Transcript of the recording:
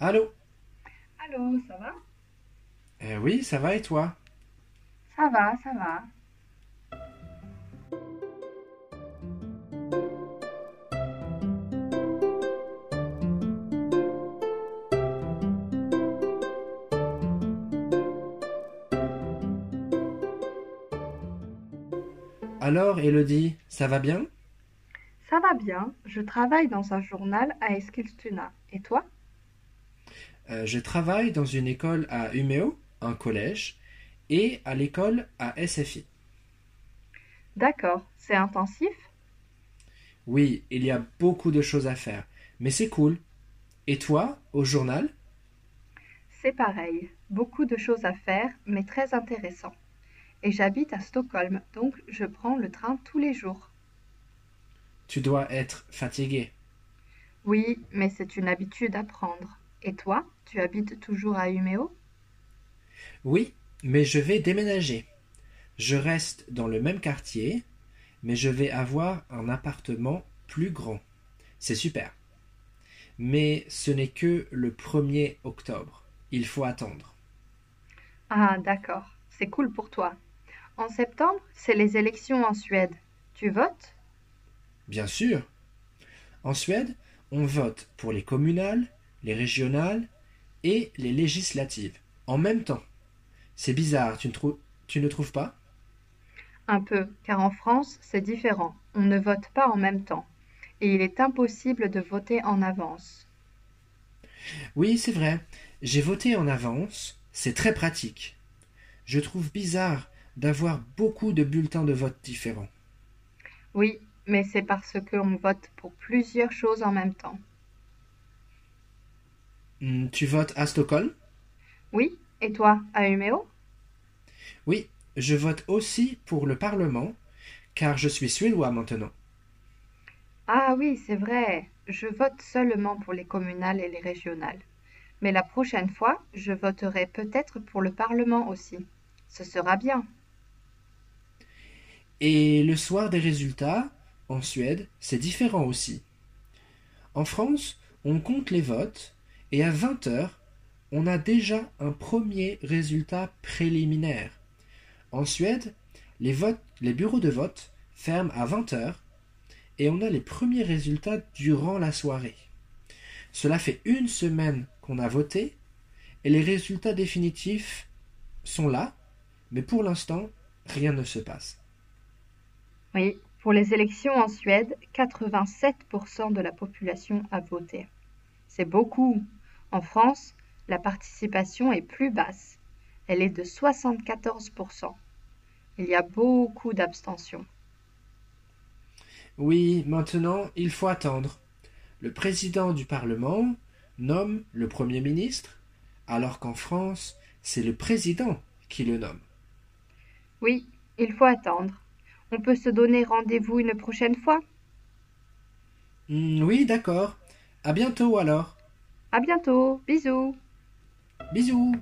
Allô? Allô, ça va? Euh, oui, ça va et toi? Ça va, ça va. Alors, Elodie, ça va bien? Ça va bien. Je travaille dans un journal à Eskilstuna. Et toi? Euh, je travaille dans une école à Umeå, un collège, et à l'école à SFI. D'accord. C'est intensif? Oui, il y a beaucoup de choses à faire, mais c'est cool. Et toi, au journal? C'est pareil. Beaucoup de choses à faire, mais très intéressant. Et j'habite à Stockholm, donc je prends le train tous les jours. Tu dois être fatigué. Oui, mais c'est une habitude à prendre. Et toi, tu habites toujours à Umeå? Oui, mais je vais déménager. Je reste dans le même quartier, mais je vais avoir un appartement plus grand. C'est super. Mais ce n'est que le 1er octobre. Il faut attendre. Ah, d'accord. C'est cool pour toi. En septembre, c'est les élections en Suède. Tu votes? Bien sûr. En Suède, on vote pour les communales, les régionales et les législatives en même temps. C'est bizarre, tu ne, trou- tu ne trouves pas? Un peu, car en France, c'est différent. On ne vote pas en même temps. Et il est impossible de voter en avance. Oui, c'est vrai. J'ai voté en avance. C'est très pratique. Je trouve bizarre d'avoir beaucoup de bulletins de vote différents. Oui, mais c'est parce qu'on vote pour plusieurs choses en même temps. Hmm, Tu votes à Stockholm? Oui, et toi, à Umeå? Oui, je vote aussi pour le Parlement, car je suis suédois maintenant. Ah oui, c'est vrai. Je vote seulement pour les communales et les régionales. Mais la prochaine fois, je voterai peut-être pour le Parlement aussi. Ce sera bien. Et le soir des résultats, en Suède, c'est différent aussi. En France, on compte les votes, et à 20 heures, on a déjà un premier résultat préliminaire. En Suède, les, bureaux de vote ferment à 20 heures, et on a les premiers résultats durant la soirée. Cela fait une semaine qu'on a voté, et les résultats définitifs sont là, mais pour l'instant, rien ne se passe. Oui, pour les élections en Suède, 87% de la population a voté. C'est beaucoup. En France, la participation est plus basse. Elle est de 74%. Il y a beaucoup d'abstentions. Oui, maintenant, il faut attendre. Le président du Parlement nomme le Premier ministre, alors qu'en France, c'est le président qui le nomme. Oui, il faut attendre. On peut se donner rendez-vous une prochaine fois? Hmm, oui, d'accord. À bientôt alors. À bientôt. Bisous. Bisous.